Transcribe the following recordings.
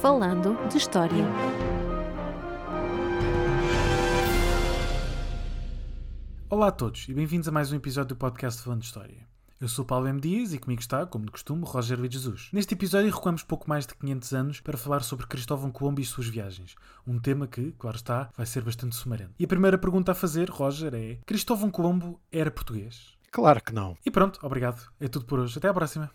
Falando de História. Olá a todos e bem-vindos a mais um episódio do podcast Falando de História. Eu sou Paulo M. Dias e comigo está, como de costume, Roger Luís Jesus. Neste episódio recuamos pouco mais de 500 anos para falar sobre Cristóvão Colombo e suas viagens. Um tema que, claro está, vai ser bastante sumarento. E a primeira pergunta a fazer, Roger, é: Cristóvão Colombo era português? Claro que não. E pronto, obrigado. É tudo por hoje. Até à próxima.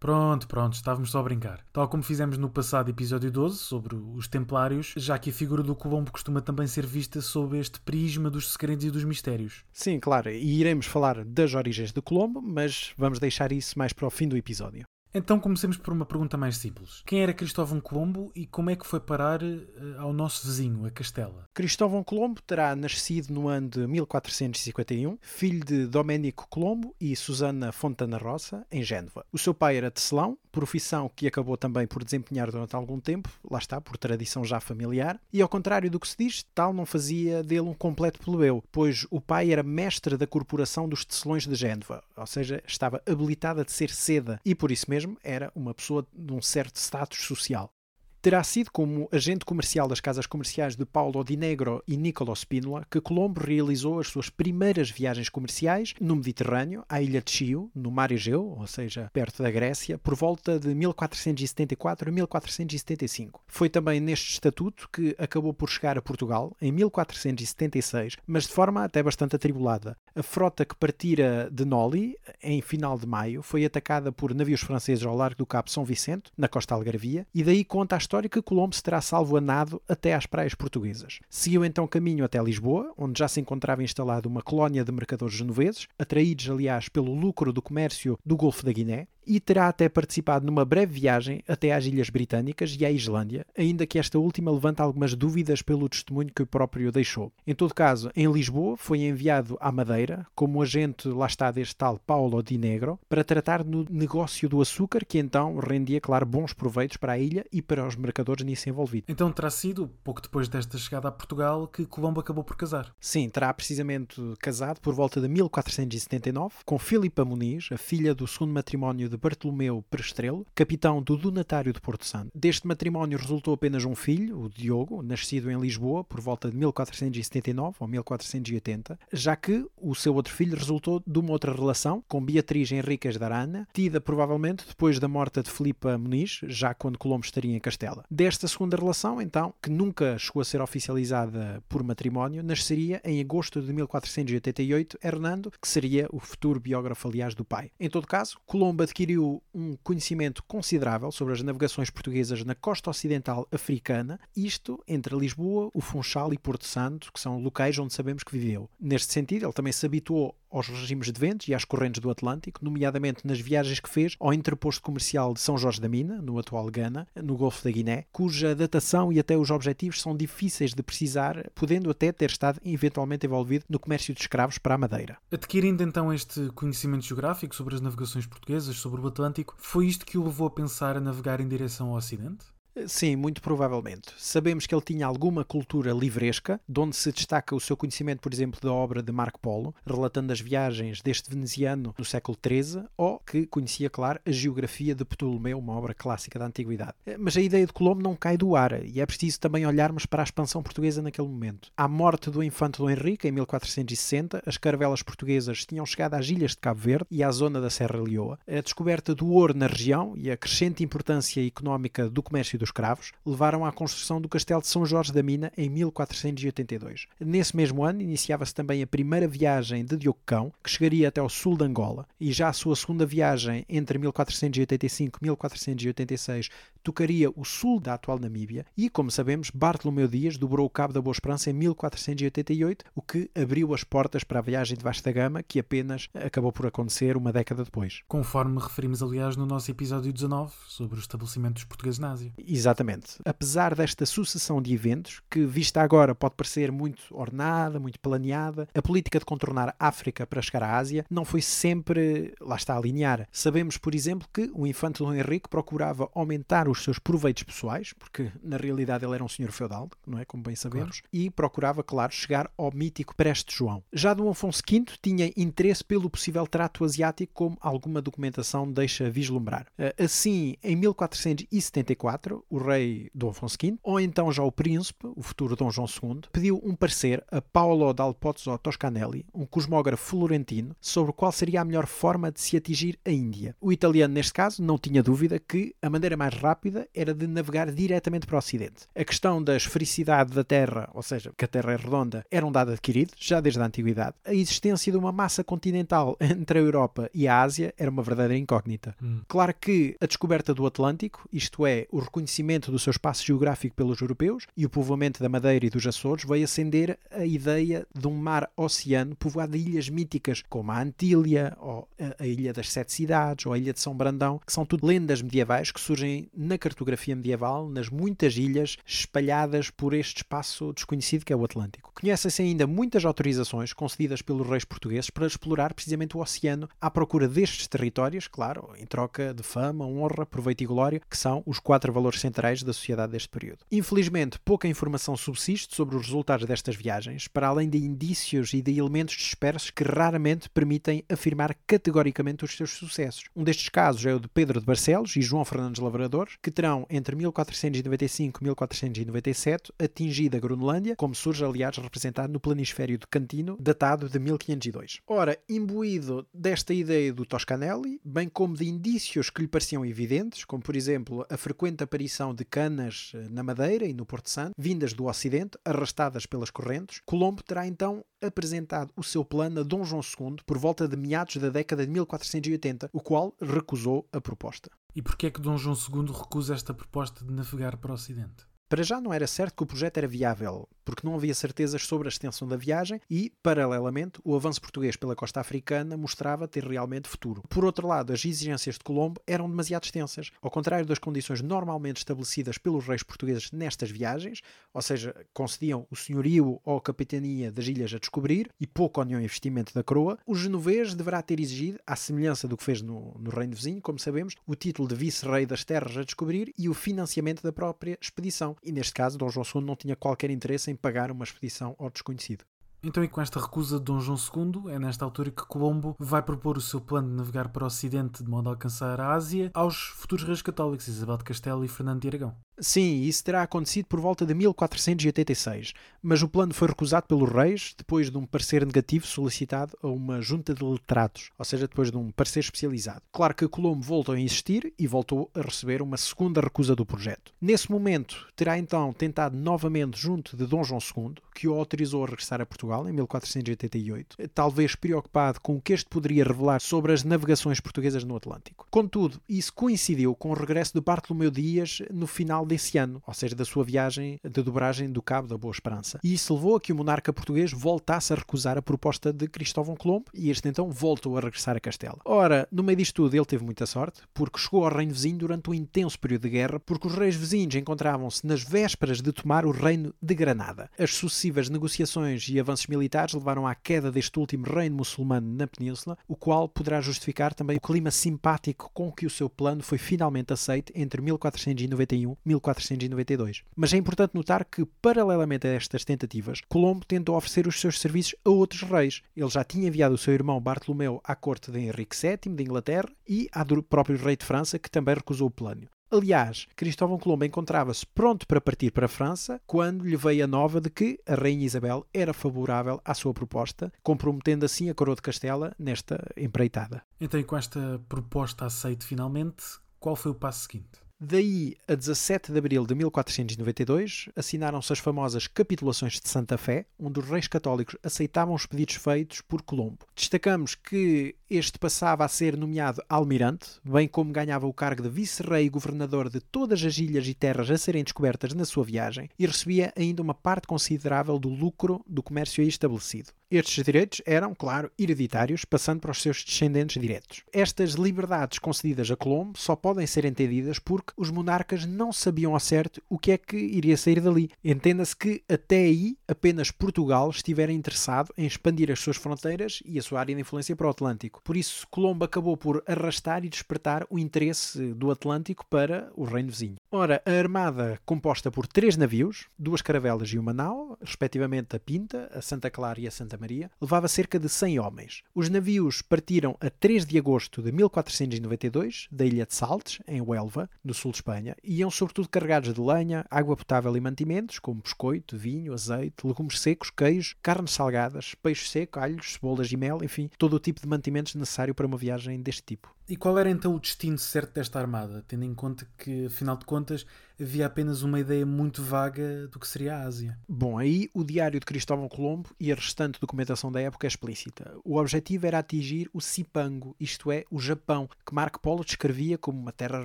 Pronto, pronto, estávamos só a brincar. Tal como fizemos no passado episódio 12 sobre os Templários, já que a figura do Colombo costuma também ser vista sob este prisma dos segredos e dos mistérios. Sim, claro, e iremos falar das origens do Colombo, mas vamos deixar isso mais para o fim do episódio. Então comecemos por uma pergunta mais simples. Quem era Cristóvão Colombo e como é que foi parar uh, ao nosso vizinho, a Castela? Cristóvão Colombo terá nascido no ano de 1451, filho de Domênico Colombo e Susana Fontana Rossa, em Génova. O seu pai era tecelão, profissão que acabou também por desempenhar durante algum tempo, lá está, por tradição já familiar, e ao contrário do que se diz, tal não fazia dele um completo plebeu, pois o pai era mestre da corporação dos tecelões de Génova, ou seja, estava habilitado a tecer seda e por isso mesmo era uma pessoa de um certo status social terá sido como agente comercial das casas comerciais de Paulo Odinegro e Niccolo Spínola que Colombo realizou as suas primeiras viagens comerciais no Mediterrâneo, à ilha de Chio, no mar Egeu, ou seja, perto da Grécia, por volta de 1474 a 1475. Foi também neste estatuto que acabou por chegar a Portugal, em 1476, mas de forma até bastante atribulada. A frota que partira de Noli, em final de maio, foi atacada por navios franceses ao largo do Cabo São Vicente, na costa algarvia, e daí conta a história que Colombo se terá salvo a nado até às praias portuguesas. Seguiu então caminho até Lisboa, onde já se encontrava instalada uma colónia de mercadores genoveses, atraídos aliás pelo lucro do comércio do Golfo da Guiné, e terá até participado numa breve viagem até às Ilhas Britânicas e à Islândia, ainda que esta última levanta algumas dúvidas pelo testemunho que o próprio deixou. Em todo caso, em Lisboa foi enviado à Madeira como agente lá está deste tal Paulo Di Negro para tratar no negócio do açúcar que então rendia, claro, bons proveitos para a ilha e para os mercadores nisso envolvidos. Então terá sido, pouco depois desta chegada a Portugal, que Colombo acabou por casar? Sim, terá precisamente casado por volta de 1479 com Filipa Muniz, a filha do segundo matrimónio de Bartolomeu Prestrelo, capitão do Donatário de Porto Santo. Deste matrimónio resultou apenas um filho, o Diogo, nascido em Lisboa por volta de 1479 ou 1480, já que o seu outro filho resultou de uma outra relação com Beatriz Henriques de Arana, tida provavelmente depois da morte de Filipa Muniz, já quando Colombo estaria em Castela. Desta segunda relação, então, que nunca chegou a ser oficializada por matrimónio, nasceria em agosto de 1488 Hernando, que seria o futuro biógrafo, aliás, do pai. Em todo caso, Colombo adquiriu adquiriu um conhecimento considerável sobre as navegações portuguesas na costa ocidental africana, isto entre Lisboa, o Funchal e Porto Santo, que são locais onde sabemos que viveu. Neste sentido, ele também se habituou aos regimes de ventos e às correntes do Atlântico, nomeadamente nas viagens que fez ao interposto comercial de São Jorge da Mina, no atual Ghana, no Golfo da Guiné, cuja datação e até os objetivos são difíceis de precisar, podendo até ter estado eventualmente envolvido no comércio de escravos para a Madeira. Adquirindo então este conhecimento geográfico sobre as navegações portuguesas, sobre o Atlântico, foi isto que o levou a pensar a navegar em direção ao Ocidente? Sim, muito provavelmente. Sabemos que ele tinha alguma cultura livresca, de onde se destaca o seu conhecimento, por exemplo, da obra de Marco Polo, relatando as viagens deste veneziano no século XIII, ou que conhecia, claro, a geografia de Ptolomeu, uma obra clássica da Antiguidade. Eh, mas a ideia de Colombo não cai do ar, e é preciso também olharmos para a expansão portuguesa naquele momento. À morte do infante Dom Henrique, em 1460, as caravelas portuguesas tinham chegado às ilhas de Cabo Verde e à zona da Serra Leoa. A descoberta do ouro na região e a crescente importância económica do comércio dos escravos levaram à construção do Castelo de São Jorge da Mina em 1482. Nesse mesmo ano iniciava-se também a primeira viagem de Diogo Cão, que chegaria até ao sul de Angola, e já a sua segunda viagem entre 1485 e 1486 tocaria o sul da atual Namíbia e, como sabemos, Bartolomeu Dias dobrou o Cabo da Boa Esperança em 1488, o que abriu as portas para a viagem de vasta gama que apenas acabou por acontecer uma década depois. Conforme referimos, aliás, no nosso episódio 19 sobre o estabelecimento dos portugueses na Ásia. Exatamente. Apesar desta sucessão de eventos, que vista agora pode parecer muito ornada, muito planeada, a política de contornar a África para chegar à Ásia não foi sempre, lá está, linear. Sabemos, por exemplo, que o infante Dom Henrique procurava aumentar os seus proveitos pessoais, porque na realidade ele era um senhor feudal, não é? Como bem sabemos, claro. e procurava, claro, chegar ao mítico Preste João. Já Dom Afonso V tinha interesse pelo possível trato asiático, como alguma documentação deixa vislumbrar. Eh, assim, em 1474, o rei Dom Afonso V, ou então já o príncipe, o futuro Dom João II, pediu um parecer a Paolo dal Pozzo Toscanelli, um cosmógrafo florentino, sobre qual seria a melhor forma de se atingir a Índia. O italiano, neste caso, não tinha dúvida que a maneira mais rápida era de navegar diretamente para o Ocidente. A questão da esfericidade da Terra, ou seja, que a Terra é redonda, era um dado adquirido já desde a Antiguidade. A existência de uma massa continental entre a Europa e a Ásia era uma verdadeira incógnita. Hum. Claro que a descoberta do Atlântico, isto é, o reconhecimento do seu espaço geográfico pelos europeus e o povoamento da Madeira e dos Açores, veio acender a ideia de um mar-oceano povoado de ilhas míticas como a Antília, ou a Ilha das Sete Cidades, ou a Ilha de São Brandão, que são tudo lendas medievais que surgem na cartografia medieval, nas muitas ilhas espalhadas por este espaço desconhecido que é o Atlântico. Conhecem-se ainda muitas autorizações concedidas pelos reis portugueses para explorar precisamente o oceano à procura destes territórios, claro, em troca de fama, honra, proveito e glória, que são os quatro valores centrais da sociedade deste período. Infelizmente, pouca informação subsiste sobre os resultados destas viagens, para além de indícios e de elementos dispersos que raramente permitem afirmar categoricamente os seus sucessos. Um destes casos é o de Pedro de Barcelos e João Fernandes Lavrador, que terão entre 1495 e 1497 atingido a Groenlândia, como surge aliás representado no planisfério de Cantino, datado de 1502. Ora, imbuído desta ideia do Toscanelli, bem como de indícios que lhe pareciam evidentes, como por exemplo a frequente aparição de canas eh, na Madeira e no Porto Santo, vindas do Ocidente, arrastadas pelas correntes, Colombo terá então apresentado o seu plano a Dom João II por volta de meados da década de 1480, o qual recusou a proposta. E porquê é que Dom João II recusa esta proposta de navegar para o Ocidente? Para já não era certo que o projeto era viável, porque não havia certezas sobre a extensão da viagem e, paralelamente, o avanço português pela costa africana mostrava ter realmente futuro. Por outro lado, as exigências de Colombo eram demasiado extensas, ao contrário das condições normalmente estabelecidas pelos reis portugueses nestas viagens, ou seja, concediam o senhorio ou a capitania das ilhas a descobrir e pouco ou nenhum investimento da coroa, o genovês deverá ter exigido, à semelhança do que fez no, no reino vizinho, como sabemos, o título de vice-rei das terras a descobrir e o financiamento da própria expedição e neste caso Dom João II não tinha qualquer interesse em pagar uma expedição ao desconhecido. Então, e com esta recusa de Dom João II, é nesta altura que Colombo vai propor o seu plano de navegar para o Ocidente de modo a alcançar a Ásia aos futuros reis católicos Isabel de Castelo e Fernando de Aragão. Sim, isso terá acontecido por volta de 1486, mas o plano foi recusado pelos reis depois de um parecer negativo solicitado a uma junta de letrados, ou seja, depois de um parecer especializado. Claro que Colombo voltou a insistir e voltou a receber uma segunda recusa do projeto. Nesse momento, terá então tentado novamente junto de Dom João II, que o autorizou a regressar a Portugal em 1488, talvez preocupado com o que este poderia revelar sobre as navegações portuguesas no Atlântico. Contudo, isso coincidiu com o regresso de Bartolomeu Dias no final desse ano, ou seja, da sua viagem de dobragem do Cabo da Boa Esperança. E isso levou a que o monarca português voltasse a recusar a proposta de Cristóvão Colombo e este então voltou a regressar a Castela. Ora, no meio disto tudo ele teve muita sorte, porque chegou ao reino vizinho durante um intenso período de guerra, porque os reis vizinhos encontravam-se nas vésperas de tomar o reino de Granada. As sucessivas negociações e avanços militares levaram à queda deste último reino muçulmano na península, o qual poderá justificar também o clima simpático com que o seu plano foi finalmente aceito entre 1491 e 1492. Mas é importante notar que, paralelamente a estas tentativas, Colombo tentou oferecer os seus serviços a outros reis. Ele já tinha enviado o seu irmão Bartolomeu à corte de Henrique VII de Inglaterra e ao próprio rei de França, que também recusou o plano. Aliás, Cristóvão Colombo encontrava-se pronto para partir para a França quando lhe veio a nova de que a Rainha Isabel era favorável à sua proposta, comprometendo assim a coroa de Castela nesta empreitada. Então, e com esta proposta aceite finalmente, qual foi o passo seguinte? Daí, a 17 de abril de 1492, assinaram-se as famosas Capitulações de Santa Fé, onde os reis católicos aceitavam os pedidos feitos por Colombo. Destacamos que este passava a ser nomeado almirante, bem como ganhava o cargo de vice-rei e governador de todas as ilhas e terras a serem descobertas na sua viagem, e recebia ainda uma parte considerável do lucro do comércio aí estabelecido. Estes direitos eram, claro, hereditários, passando para os seus descendentes diretos. Estas liberdades concedidas a Colombo só podem ser entendidas porque os monarcas não sabiam ao certo o que é que iria sair dali. Entenda-se que até aí apenas Portugal estivera interessado em expandir as suas fronteiras e a sua área de influência para o Atlântico. Por isso, Colombo acabou por arrastar e despertar o interesse do Atlântico para o reino vizinho. Ora, a armada, composta por três navios, duas caravelas e uma nau, respectivamente a Pinta, a Santa Clara e a Santa Maria, levava cerca de 100 homens. Os navios partiram a 3 de agosto de 1492 da ilha de Saltes, em Huelva, no sul de Espanha, e iam sobretudo carregados de lenha, água potável e mantimentos, como biscoito, vinho, azeite, legumes secos, queijo, carnes salgadas, peixe seco, alhos, cebolas e mel, enfim, todo o tipo de mantimentos necessário para uma viagem deste tipo. E qual era então o destino certo desta armada, tendo em conta que, afinal de contas, havia apenas uma ideia muito vaga do que seria a Ásia? Bom, aí o diário de Cristóvão Colombo e a restante documentação da época é explícita. O objetivo era atingir o Cipango, isto é, o Japão, que Marco Polo descrevia como uma terra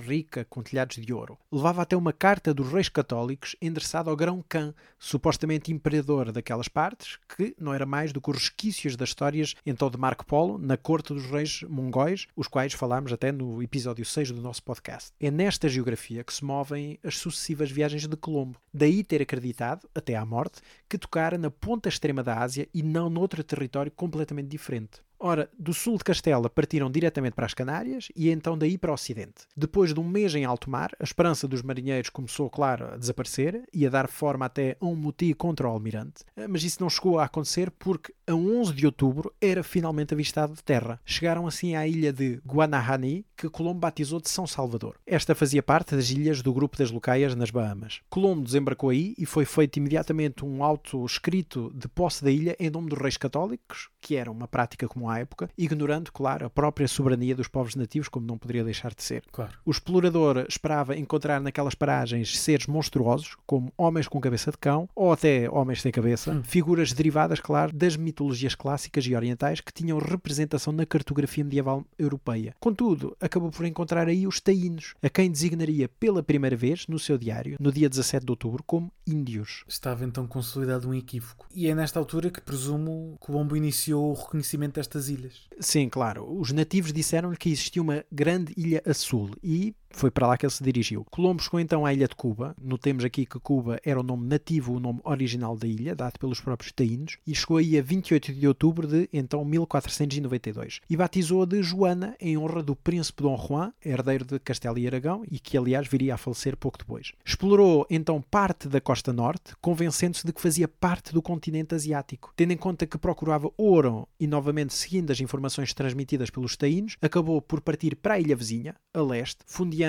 rica com telhados de ouro. Levava até uma carta dos reis católicos endereçada ao Grão Khan, supostamente imperador daquelas partes, que não era mais do que os resquícios das histórias então de Marco Polo na corte dos reis mongóis, os quais falámos até no episódio 6 do nosso podcast. É nesta geografia que se movem as sucessivas viagens de Colombo. Daí ter acreditado, até à morte, que tocara na ponta extrema da Ásia e não noutro território completamente diferente. Ora, do sul de Castela partiram diretamente para as Canárias e então daí para o Ocidente. Depois de um mês em alto mar, a esperança dos marinheiros começou, claro, a desaparecer e a dar forma até a um motim contra o almirante. Eh, mas isso não chegou a acontecer porque a 11 de outubro era finalmente avistado de terra. Chegaram assim à ilha de Guanahani, que Colombo batizou de São Salvador. Esta fazia parte das ilhas do grupo das Locaias nas Bahamas. Colombo desembarcou aí e foi feito imediatamente um auto escrito de posse da ilha em nome dos reis católicos, que era uma prática comum à época, ignorando, claro, a própria soberania dos povos nativos, como não poderia deixar de ser. Claro. O explorador esperava encontrar naquelas paragens seres monstruosos, como homens com cabeça de cão, ou até homens sem cabeça, Hum. figuras derivadas, claro, das mitologias clássicas e orientais que tinham representação na cartografia medieval europeia. Contudo, acabou por encontrar aí os taínos, a quem designaria pela primeira vez no seu diário, no dia 17 de outubro, como índios. Estava então consolidado um equívoco. E é nesta altura que, presumo, Colombo iniciou o reconhecimento destas ilhas. Sim, claro. Os nativos disseram-lhe que existia uma grande ilha a sul e foi para lá que ele se dirigiu. Colombo chegou então à ilha de Cuba. Notemos aqui que Cuba era o nome nativo, o nome original da ilha, dado pelos próprios taínos, e chegou aí a 28 de outubro de então 1492 e batizou-a de Joana em honra do príncipe Dom Juan, herdeiro de Castela e Aragão e que aliás viria a falecer pouco depois. Explorou então parte da costa norte, convencendo-se de que fazia parte do continente asiático. Tendo em conta que procurava ouro e novamente seguindo as informações transmitidas pelos taínos, acabou por partir para a ilha vizinha, a leste, fundeando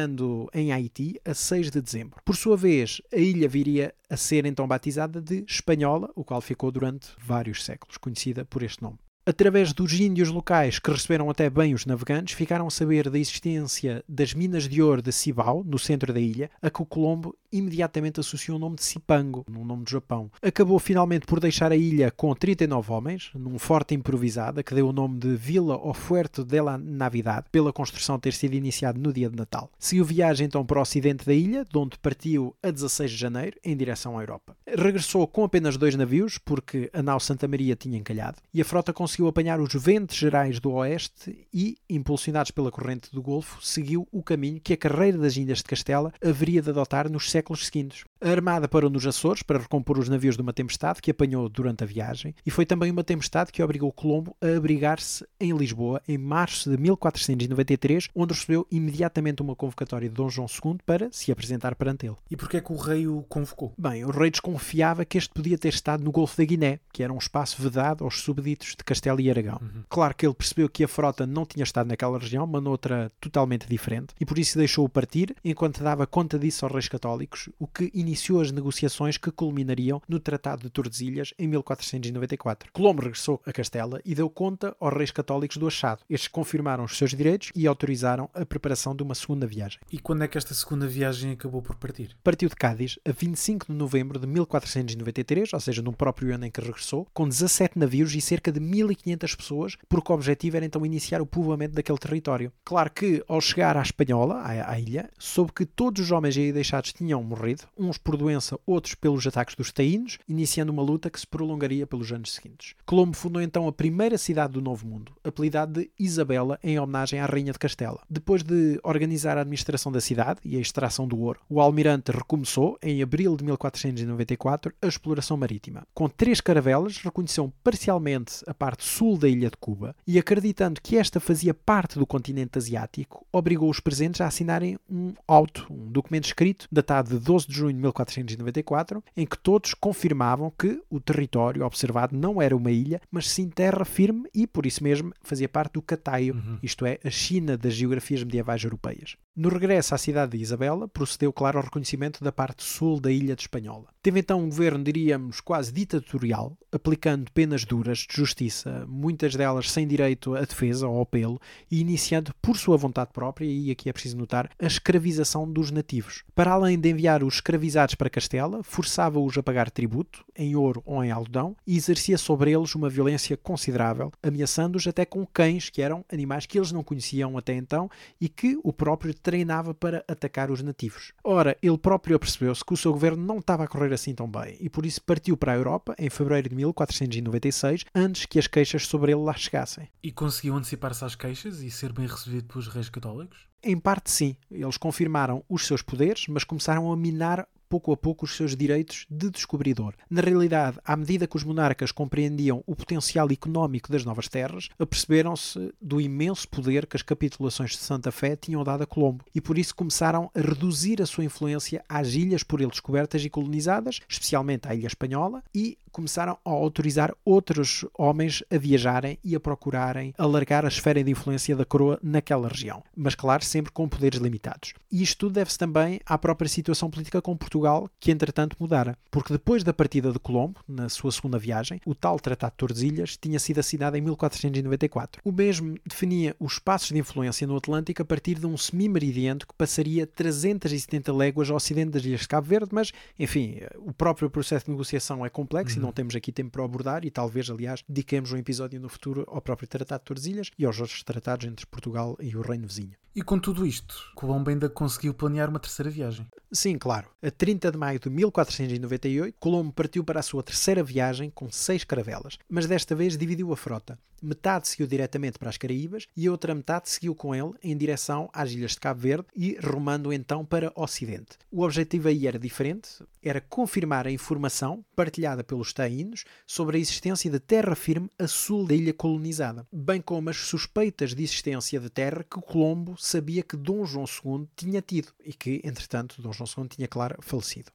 em Haiti a 6 de dezembro. Por sua vez, a ilha viria a ser então batizada de Espanhola, o qual ficou durante vários séculos conhecida por este nome. Através dos índios locais, que receberam até bem os navegantes, ficaram a saber da existência das minas de ouro de Cibao, no centro da ilha, a que o Colombo imediatamente associou o nome de Cipango, no nome do Japão. Acabou finalmente por deixar a ilha com 39 homens, num forte improvisada, que deu o nome de Vila ou Fuerte de la Navidad, pela construção ter sido iniciada no dia de Natal. Seguiu viagem então para o ocidente da ilha, de onde partiu a 16 de janeiro, em direção à Europa. Regressou com apenas dois navios, porque a nau Santa Maria tinha encalhado, e a frota conseguiu apanhar os ventos gerais do oeste e, impulsionados pela corrente do Golfo, seguiu o caminho que a carreira das Ilhas de Castela haveria de adotar nos séculos seguintes. A Armada parou nos Açores para recompor os navios de uma tempestade que apanhou durante a viagem, e foi também uma tempestade que obrigou Colombo a abrigar-se em Lisboa em março de 1493, onde recebeu imediatamente uma convocatória de Dom João II para se apresentar perante ele. E porquê é que o rei o convocou? Bem, o rei desconfiava que este podia ter estado no Golfo da Guiné, que era um espaço vedado aos súbditos de Castela e Aragão. Uhum. Claro que ele percebeu que a frota não tinha estado naquela região, mas noutra totalmente diferente, e por isso deixou-o partir, enquanto dava conta disso aos reis católicos, o que iniciou as negociações que culminariam no Tratado de Tordesilhas em 1494. Colombo regressou a Castela e deu conta aos reis católicos do achado. Estes confirmaram os seus direitos e autorizaram a preparação de uma segunda viagem. E quando é que esta segunda viagem acabou por partir? Partiu de Cádiz a 25 de novembro de 1493, ou seja, no próprio ano em que regressou, com 17 navios e cerca de 1500 pessoas, porque o objetivo era então iniciar o povoamento daquele território. Claro que, ao chegar à Espanhola, à, à ilha, soube que todos os homens aí deixados tinham tinham morrido, uns por doença, outros pelos ataques dos taínos, iniciando uma luta que se prolongaria pelos anos seguintes. Colombo fundou então a primeira cidade do Novo Mundo, apelidada de Isabela, em homenagem à Rainha de Castela. Depois de organizar a administração da cidade e a extração do ouro, o almirante recomeçou, em abril de 1494, a exploração marítima. Com três caravelas, reconheceu parcialmente a parte sul da ilha de Cuba e, acreditando que esta fazia parte do continente asiático, obrigou os presentes a assinarem um auto, um documento escrito, datado de 12 de junho de 1494, em que todos confirmavam que o território observado não era uma ilha, mas sim terra firme e, por isso mesmo, fazia parte do Cataio, uhum. isto é, a China das geografias medievais europeias. No regresso à cidade de Isabela, procedeu, claro, ao reconhecimento da parte sul da ilha de Espanhola. Teve então um governo, diríamos, quase ditatorial, aplicando penas duras de justiça, muitas delas sem direito à defesa ou apelo, e iniciando, por sua vontade própria, e aqui é preciso notar, a escravização dos nativos. Para além de enviar os escravizados para Castela, forçava-os a pagar tributo, em ouro ou em algodão, e exercia sobre eles uma violência considerável, ameaçando-os até com cães, que eram animais que eles não conheciam até então e que o próprio treinava para atacar os nativos. Ora, ele próprio percebeu-se que o seu governo não estava a correr assim tão bem e por isso partiu para a Europa em fevereiro de 1496, antes que as queixas sobre ele lá chegassem. E conseguiu antecipar-se às queixas e ser bem recebido pelos reis católicos? Em parte, sim. Eles confirmaram os seus poderes, mas começaram a minar pouco a pouco os seus direitos de descobridor. Na realidade, à medida que os monarcas compreendiam o potencial económico das novas terras, aperceberam-se do imenso poder que as capitulações de Santa Fé tinham dado a Colombo e por isso começaram a reduzir a sua influência às ilhas por ele descobertas e colonizadas, especialmente à Ilha Espanhola, e começaram a autorizar outros homens a viajarem e a procurarem alargar a esfera de influência da coroa naquela região, mas claro, sempre com poderes limitados. E isto deve-se também à própria situação política com Portugal, que entretanto mudara, porque depois da partida de Colombo, na sua segunda viagem, o tal Tratado de Tordesilhas tinha sido assinado em 1494. O mesmo definia os espaços de influência no Atlântico a partir de um semi-meridiano que passaria 370 léguas ao ocidente das Ilhas de Cabo Verde, mas, enfim, o próprio processo de negociação é complexo uhum. e não temos aqui tempo para abordar e talvez, aliás, dediquemos um episódio no futuro ao próprio Tratado de Tordesilhas e aos outros tratados entre Portugal e o Reino Vizinho. E com tudo isto, Colombo ainda conseguiu planear uma terceira viagem. Sim, claro. A 30 de maio de 1498, Colombo partiu para a sua terceira viagem com seis caravelas, mas desta vez dividiu a frota. Metade seguiu diretamente para as Caraíbas e a outra metade seguiu com ele em direção às ilhas de Cabo Verde e rumando então para o Ocidente. O objetivo aí era diferente, era confirmar a informação partilhada pelos taínos sobre a existência de terra firme a sul da ilha colonizada, bem como as suspeitas de existência de terra que Colombo sabia que Dom João II tinha tido e que, entretanto, Dom João II tinha, claro.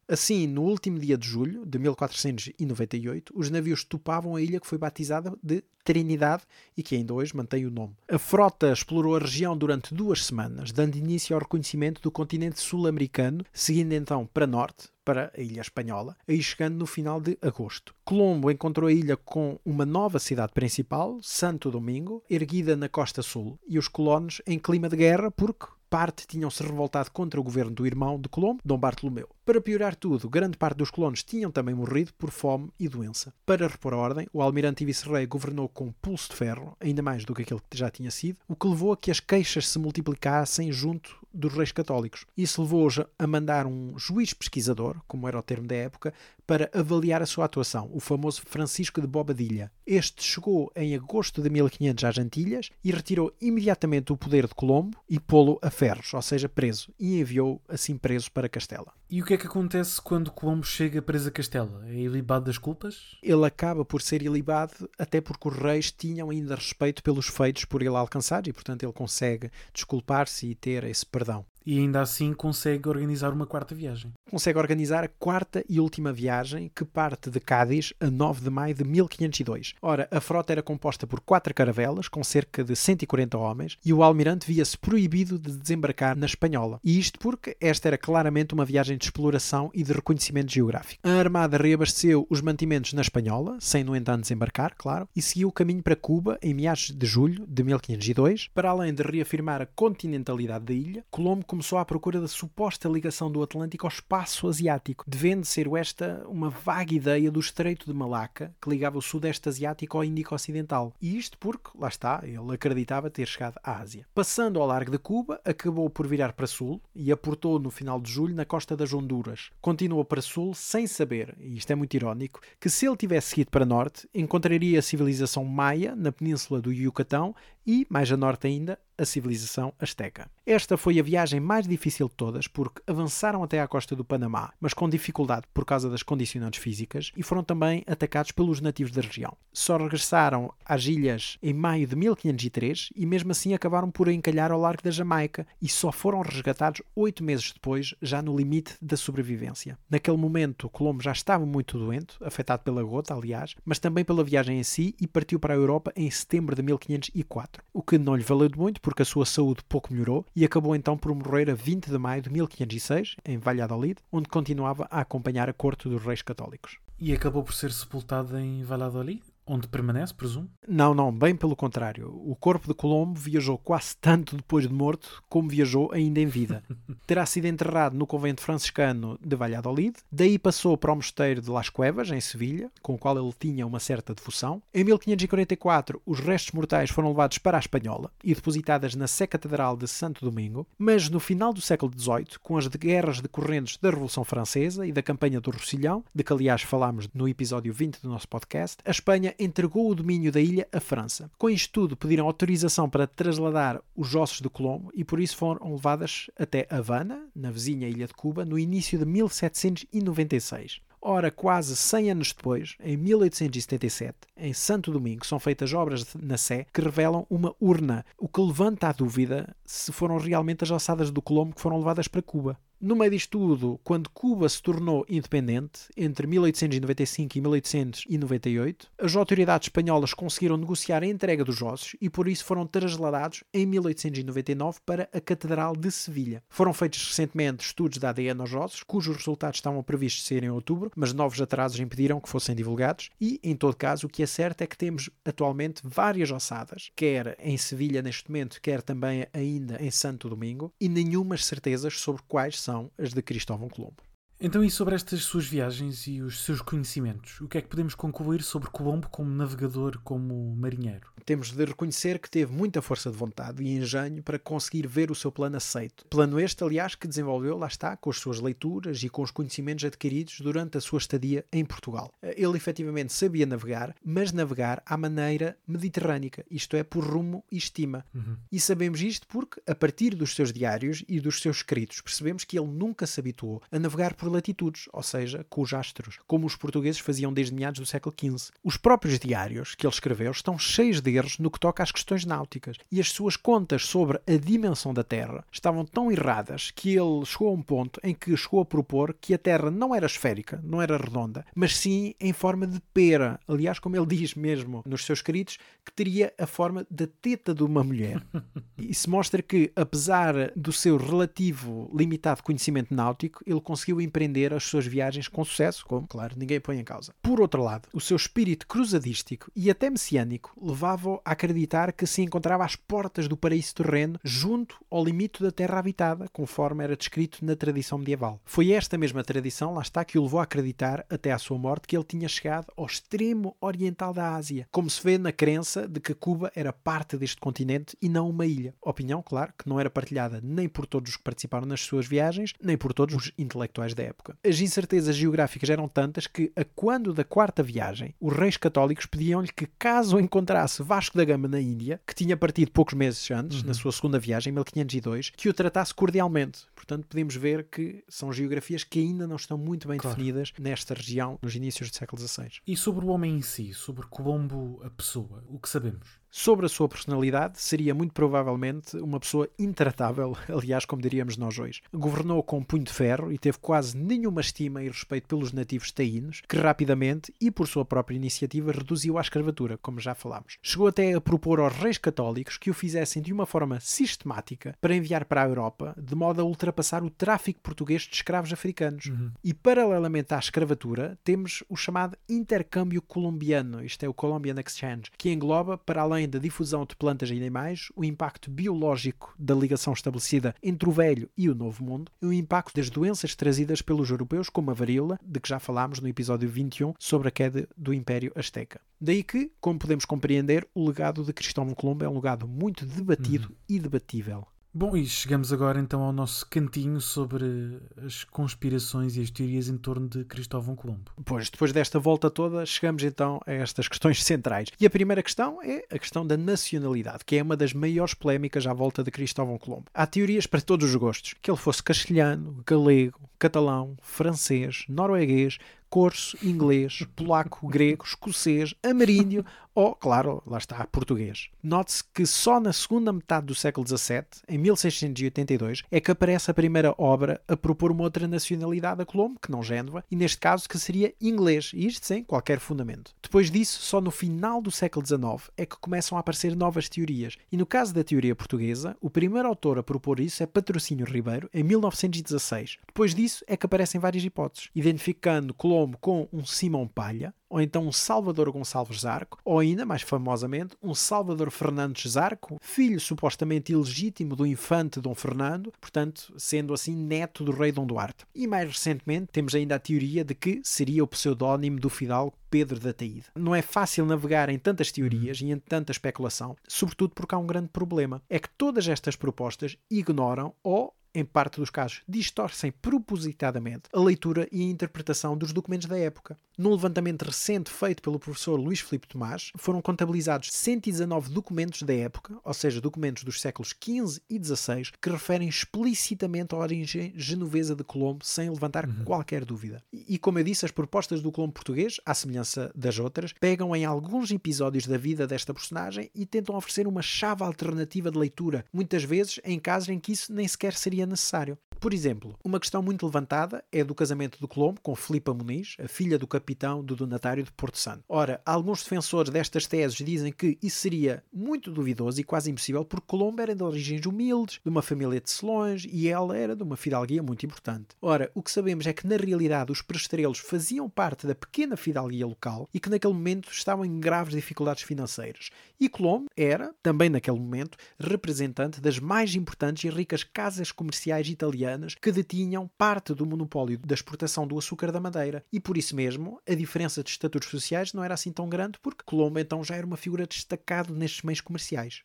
Assim, no último dia de julho de 1498, os navios topavam a ilha que foi batizada de Trinidade e que ainda hoje mantém o nome. A frota explorou a região durante duas semanas, dando início ao reconhecimento do continente sul-americano, seguindo então para norte, para a ilha espanhola, aí chegando no final de agosto. Colombo encontrou a ilha com uma nova cidade principal, Santo Domingo, erguida na costa sul, e os colonos em clima de guerra porque parte tinham-se revoltado contra o governo do irmão de Colombo, Dom Bartolomeu. Para piorar tudo, grande parte dos colonos tinham também morrido por fome e doença. Para repor a ordem, o almirante e vice-rei governou com pulso de ferro, ainda mais do que aquele que já tinha sido, o que levou a que as queixas se multiplicassem junto dos reis católicos. Isso levou-os a mandar um juiz pesquisador, como era o termo da época, para avaliar a sua atuação, o famoso Francisco de Bobadilha. Este chegou em agosto de 1500 às Antilhas e retirou imediatamente o poder de Colombo e pô-lo a ferros, ou seja, preso, e enviou assim preso para Castela. E o que é que acontece quando Colombo chega preso a Castela? É ilibado das culpas? Ele acaba por ser ilibado até porque os reis tinham ainda respeito pelos feitos por ele alcançados e, portanto, ele consegue desculpar-se e ter esse perdão e ainda assim consegue organizar uma quarta viagem. Consegue organizar a quarta e última viagem que parte de Cádiz a 9 de maio de 1502. Ora, a frota era composta por quatro caravelas com cerca de 140 homens e o almirante via-se proibido de desembarcar na Espanhola. E isto porque esta era claramente uma viagem de exploração e de reconhecimento geográfico. A armada reabasteceu os mantimentos na Espanhola, sem no entanto desembarcar, claro, e seguiu o caminho para Cuba em meados de julho de 1502, para além de reafirmar a continentalidade da ilha, Colombo começou à procura da suposta ligação do Atlântico ao espaço asiático, devendo ser esta uma vaga ideia do Estreito de Malaca, que ligava o Sudeste Asiático ao Índico Ocidental. E isto porque, lá está, ele acreditava ter chegado à Ásia. Passando ao largo de Cuba, acabou por virar para sul e aportou no final de julho na costa das Honduras. Continuou para sul sem saber, e isto é muito irónico, que se ele tivesse seguido para norte, encontraria a civilização maia na península do Yucatão e, mais a norte ainda, a civilização asteca. Esta foi a viagem mais difícil de todas porque avançaram até à costa do Panamá, mas com dificuldade por causa das condicionantes físicas e foram também atacados pelos nativos da região. Só regressaram às ilhas em maio de 1503 e mesmo assim acabaram por encalhar ao largo da Jamaica e só foram resgatados oito meses depois, já no limite da sobrevivência. Naquele momento, Colombo já estava muito doente, afetado pela gota, aliás, mas também pela viagem em si e partiu para a Europa em setembro de 1504, o que não lhe valeu de muito porque a sua saúde pouco melhorou e acabou então por morrer a 20 de maio de 1506, em Valladolid, onde continuava a acompanhar a corte dos reis católicos. E acabou por ser sepultado em Valladolid? Onde permanece, presumo? Não, não, bem pelo contrário. O corpo de Colombo viajou quase tanto depois de morto como viajou ainda em vida. Terá sido enterrado no convento franciscano de Valladolid, daí passou para o mosteiro de Las Cuevas, em Sevilha, com o qual ele tinha uma certa devoção. Em 1544, os restos mortais foram levados para a Espanhola e depositadas na Sé Catedral de Santo Domingo, mas no final do século XVIII, com as guerras decorrentes da Revolução Francesa e da campanha do Rossilhão, de que aliás falámos no episódio 20 do nosso podcast, a Espanha entregou o domínio da ilha à França. Com isto tudo, pediram autorização para trasladar os ossos de Colombo e por isso foram levadas até Havana, na vizinha ilha de Cuba, no início de 1796. Ora, quase 100 anos depois, em 1877, em Santo Domingo, são feitas obras na Sé que revelam uma urna, o que levanta a dúvida se foram realmente as ossadas do Colombo que foram levadas para Cuba. No meio disto tudo, quando Cuba se tornou independente, entre 1895 e 1898, as autoridades espanholas conseguiram negociar a entrega dos ossos e por isso foram trasladados em 1899 para a Catedral de Sevilha. Foram feitos recentemente estudos de ADN aos ossos, cujos resultados estavam previstos ser em outubro, mas novos atrasos impediram que fossem divulgados e, em todo caso, o que é certo é que temos atualmente várias ossadas, quer em Sevilha neste momento, quer também ainda em Santo Domingo, e nenhumas certezas sobre quais são são as de Cristóvão Colombo. Então, e sobre estas suas viagens e os seus conhecimentos? O que é que podemos concluir sobre Colombo como navegador, como marinheiro? Temos de reconhecer que teve muita força de vontade e engenho para conseguir ver o seu plano aceito. Plano este, aliás, que desenvolveu, lá está, com as suas leituras e com os conhecimentos adquiridos durante a sua estadia em Portugal. Ele efetivamente sabia navegar, mas navegar à maneira mediterrânica, isto é, por rumo e estima. Uhum. E sabemos isto porque, a partir dos seus diários e dos seus escritos, percebemos que ele nunca se habituou a navegar por latitudes, ou seja, com os astros, como os portugueses faziam desde meados do século XV. Os próprios diários que ele escreveu estão cheios de erros no que toca às questões náuticas, e as suas contas sobre a dimensão da Terra estavam tão erradas que ele chegou a um ponto em que chegou a propor que a Terra não era esférica, não era redonda, mas sim em forma de pera. Aliás, como ele diz mesmo nos seus escritos, que teria a forma da teta de uma mulher. Isso mostra que, apesar do seu relativo limitado conhecimento náutico, ele conseguiu empreender as suas viagens com sucesso, como, claro, ninguém põe em causa. Por outro lado, o seu espírito cruzadístico e até messiânico levava-o a acreditar que se encontrava às portas do paraíso terreno, junto ao limite da terra habitada, conforme era descrito na tradição medieval. Foi esta mesma tradição, lá está, que o levou a acreditar, até à sua morte, que ele tinha chegado ao extremo oriental da Ásia, como se vê na crença de que Cuba era parte deste continente e não uma ilha. Opinião, claro, que não era partilhada nem por todos os que participaram nas suas viagens, nem por todos os intelectuais da época. As incertezas geográficas eram tantas que, a quando da quarta viagem, os reis católicos pediam-lhe que, caso encontrasse Vasco da Gama na Índia, que tinha partido poucos meses antes, uhum. na sua segunda viagem, em 1502, que o tratasse cordialmente. Portanto, podemos ver que são geografias que ainda não estão muito bem claro. definidas nesta região nos inícios do século XVI. E sobre o homem em si, sobre Colombo, a pessoa, o que sabemos? Sobre a sua personalidade, seria muito provavelmente uma pessoa intratável, aliás, como diríamos nós hoje. Governou com punho de ferro e teve quase nenhuma estima e respeito pelos nativos taínos, que rapidamente e por sua própria iniciativa reduziu a escravatura, como já falámos. Chegou até a propor aos reis católicos que o fizessem de uma forma sistemática para enviar para a Europa, de modo a ultrapassar o tráfico português de escravos africanos. Uhum. E paralelamente à escravatura, temos o chamado intercâmbio colombiano, isto é o Colombian Exchange, que engloba, para além além da difusão de plantas e animais, o impacto biológico da ligação estabelecida entre o velho e o novo mundo, e o impacto das doenças trazidas pelos europeus, como a varíola, de que já falámos no episódio 21 sobre a queda do Império Azteca. Daí que, como podemos compreender, o legado de Cristóvão Colombo é um legado muito debatido uhum. e debatível. Bom, e chegamos agora então ao nosso cantinho sobre as conspirações e as teorias em torno de Cristóvão Colombo. Pois, depois desta volta toda, chegamos então a estas questões centrais. E a primeira questão é a questão da nacionalidade, que é uma das maiores polémicas à volta de Cristóvão Colombo. Há teorias para todos os gostos, que ele fosse castelhano, galego, catalão, francês, norueguês, corso, inglês, polaco, grego, escocês, ameríndio ou, claro, lá está, português. Note-se que só na segunda metade do século XVII, em 1682, é que aparece a primeira obra a propor uma outra nacionalidade a Colombo, que não Génova, e neste caso que seria inglês, e isto sem qualquer fundamento. Depois disso, só no final do século XIX é que começam a aparecer novas teorias, e no caso da teoria portuguesa, o primeiro autor a propor isso é Patrocínio Ribeiro, em 1916. Depois disso é que aparecem várias hipóteses, identificando Colombo com um Simão Palha, ou então um Salvador Gonçalves Zarco, ou ainda, mais famosamente, um Salvador Fernandes Zarco, filho supostamente ilegítimo do infante Dom Fernando, portanto, sendo assim neto do rei Dom Duarte. E mais recentemente temos ainda a teoria de que seria o pseudónimo do fidalgo Pedro da Taíde. Não é fácil navegar em tantas teorias e em tanta especulação, sobretudo porque há um grande problema. É que todas estas propostas ignoram ou em parte dos casos, distorcem propositadamente a leitura e a interpretação dos documentos da época. Num levantamento recente feito pelo professor Luís Filipe Tomás, foram contabilizados 119 documentos da época, ou seja, documentos dos séculos XV e XVI, que referem explicitamente a origem genovesa de Colombo, sem levantar uhum. qualquer dúvida. E, como eu disse, as propostas do Colombo português, à semelhança das outras, pegam em alguns episódios da vida desta personagem e tentam oferecer uma chave alternativa de leitura, muitas vezes em casos em que isso nem sequer seria seria necessário. Por exemplo, uma questão muito levantada é do casamento do Colombo com Filipa Muniz, a filha do capitão do donatário de Porto Santo. Ora, alguns defensores destas teses dizem que isso seria muito duvidoso e quase impossível porque Colombo era de origens humildes, de uma família de selões e ela era de uma fidalguia muito importante. Ora, o que sabemos é que na realidade os prestrelos faziam parte da pequena fidalguia local e que naquele momento estavam em graves dificuldades financeiras. E Colombo era, também naquele momento, representante das mais importantes e ricas casas comerciais italianas que detinham parte do monopólio da exportação do açúcar da Madeira. E por isso mesmo, a diferença de estatutos sociais não era assim tão grande, porque Colombo então já era uma figura destacada nestes meios comerciais.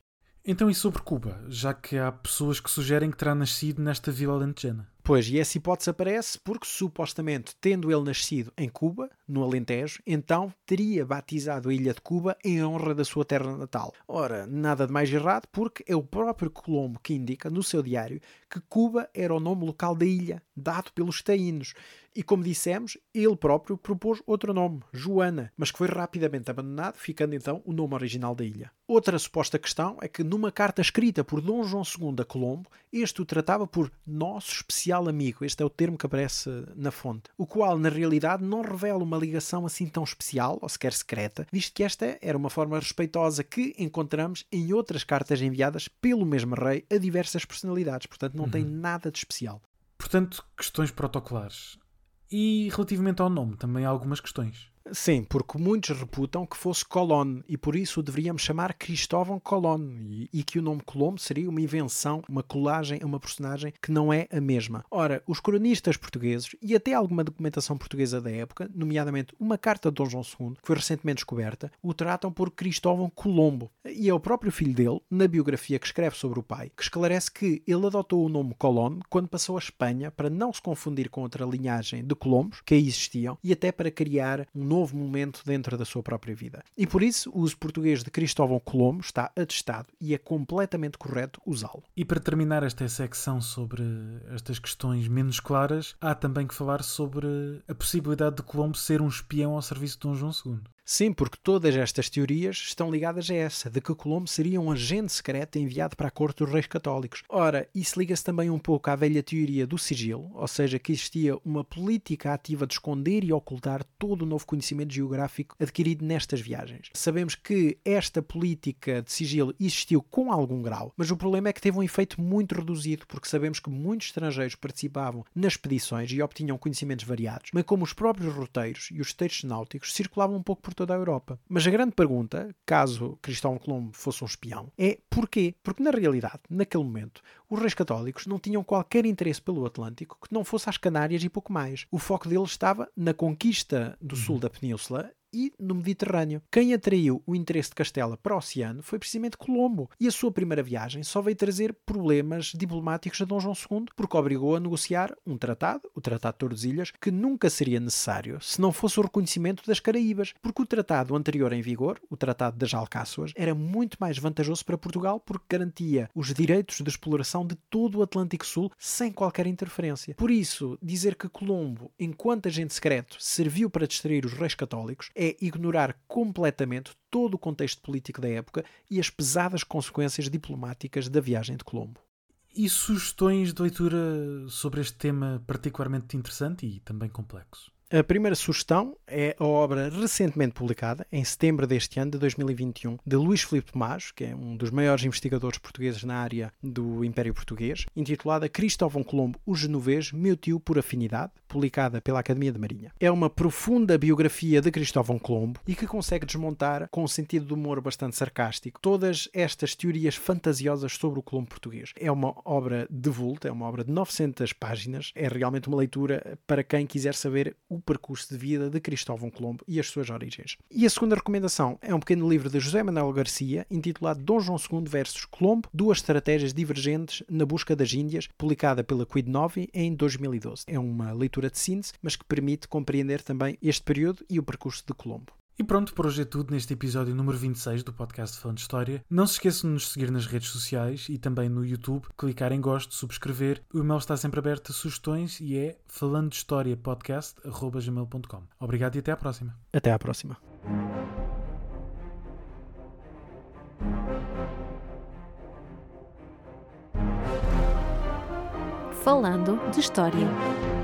Então, e sobre Cuba, já que há pessoas que sugerem que terá nascido nesta vila alentejana? Pois, e essa hipótese aparece porque, supostamente, tendo ele nascido em Cuba, no Alentejo, então teria batizado a ilha de Cuba em honra da sua terra natal. Ora, nada de mais errado, porque é o próprio Colombo que indica no seu diário que Cuba era o nome local da ilha, dado pelos taínos. E como dissemos, ele próprio propôs outro nome, Joana, mas que foi rapidamente abandonado, ficando então o nome original da ilha. Outra suposta questão é que numa carta escrita por Dom João II a Colombo, este o tratava por nosso especial amigo, este é o termo que aparece na fonte, o qual na realidade não revela uma ligação assim tão especial, ou sequer secreta, visto que esta era uma forma respeitosa que encontramos em outras cartas enviadas pelo mesmo rei a diversas personalidades, portanto não uhum. tem nada de especial. Portanto, questões protocolares. E relativamente ao nome, também há algumas questões. Sim, porque muitos reputam que fosse Colón e por isso o deveríamos chamar Cristóvão Colón e, e, que o nome Colombo seria uma invenção, uma colagem a uma personagem que não é a mesma. Ora, os cronistas portugueses e até alguma documentação portuguesa da época, nomeadamente uma carta de Dom João II, que foi recentemente descoberta, o tratam por Cristóvão Colombo. E é o próprio filho dele, na biografia que escreve sobre o pai, que esclarece que ele adotou o nome Colón quando passou a Espanha para não se confundir com outra linhagem de Colombos que aí existiam e até para criar um novo novo momento dentro da sua própria vida. E por isso, o uso português de Cristóvão Colombo está atestado e é completamente correto usá-lo. E para terminar esta secção sobre estas questões menos claras, há também que falar sobre a possibilidade de Colombo ser um espião ao serviço de Dom João II. Sim, porque todas estas teorias estão ligadas a essa, de que Colombo seria um agente secreto enviado para a corte dos reis católicos. Ora, isso liga-se também um pouco à velha teoria do sigilo, ou seja, que existia uma política ativa de esconder e ocultar todo o novo conhecimento geográfico adquirido nestas viagens. Sabemos que esta política de sigilo existiu com algum grau, mas o problema é que teve um efeito muito reduzido, porque sabemos que muitos estrangeiros participavam nas expedições e obtinham conhecimentos variados, bem como os próprios roteiros e os textos náuticos circulavam um pouco por toda a Europa. Mas a grande pergunta, caso Cristóvão Colombo fosse um espião, é porquê? Porque na realidade, naquele momento, os reis católicos não tinham qualquer interesse pelo Atlântico que não fosse às Canárias e pouco mais. O foco deles estava na conquista do sul da península e no Mediterrâneo. Quem atraiu o interesse de Castela para o oceano foi precisamente Colombo, e a sua primeira viagem só veio trazer problemas diplomáticos a Dom João II, porque obrigou a negociar um tratado, o Tratado de Tordesilhas, que nunca seria necessário se não fosse o reconhecimento das Caraíbas, porque o tratado anterior em vigor, o Tratado das Alcáçoas, era muito mais vantajoso para Portugal porque garantia os direitos de exploração de todo o Atlântico Sul sem qualquer interferência. Por isso, dizer que Colombo, enquanto agente secreto, serviu para distrair os reis católicos é ignorar completamente todo o contexto político da época e as pesadas consequências diplomáticas da viagem de Colombo. E sugestões de leitura sobre este tema particularmente interessante e também complexo? A primeira sugestão é a obra recentemente publicada, em setembro deste ano, de 2021, de Luís Filipe Tomás, que é um dos maiores investigadores portugueses na área do Império Português, intitulada Cristóvão Colombo, o Genovês, meu tio por afinidade, publicada pela Academia de Marinha. É uma profunda biografia de Cristóvão Colombo e que consegue desmontar, com um sentido de humor bastante sarcástico, todas estas teorias fantasiosas sobre o Colombo português. É uma obra de vulto, é uma obra de 900 páginas, é realmente uma leitura para quem quiser saber o percurso de vida de Cristóvão Colombo e as suas origens. E a segunda recomendação é um pequeno livro de José Manuel Garcia, intitulado Dom João II versus Colombo, duas estratégias divergentes na busca das Índias, publicada pela Quid Novi em 2012. É uma leitura de síntese, mas que permite compreender também este período e o percurso de Colombo. E pronto, por hoje é tudo neste episódio número 26 do podcast Falando de História. Não se esqueçam de nos seguir nas redes sociais e também no YouTube, clicar em gosto, subscrever. O e-mail está sempre aberto a sugestões e é falando de história podcast.gmail.com. Obrigado e até à próxima. Até à próxima. Falando de História.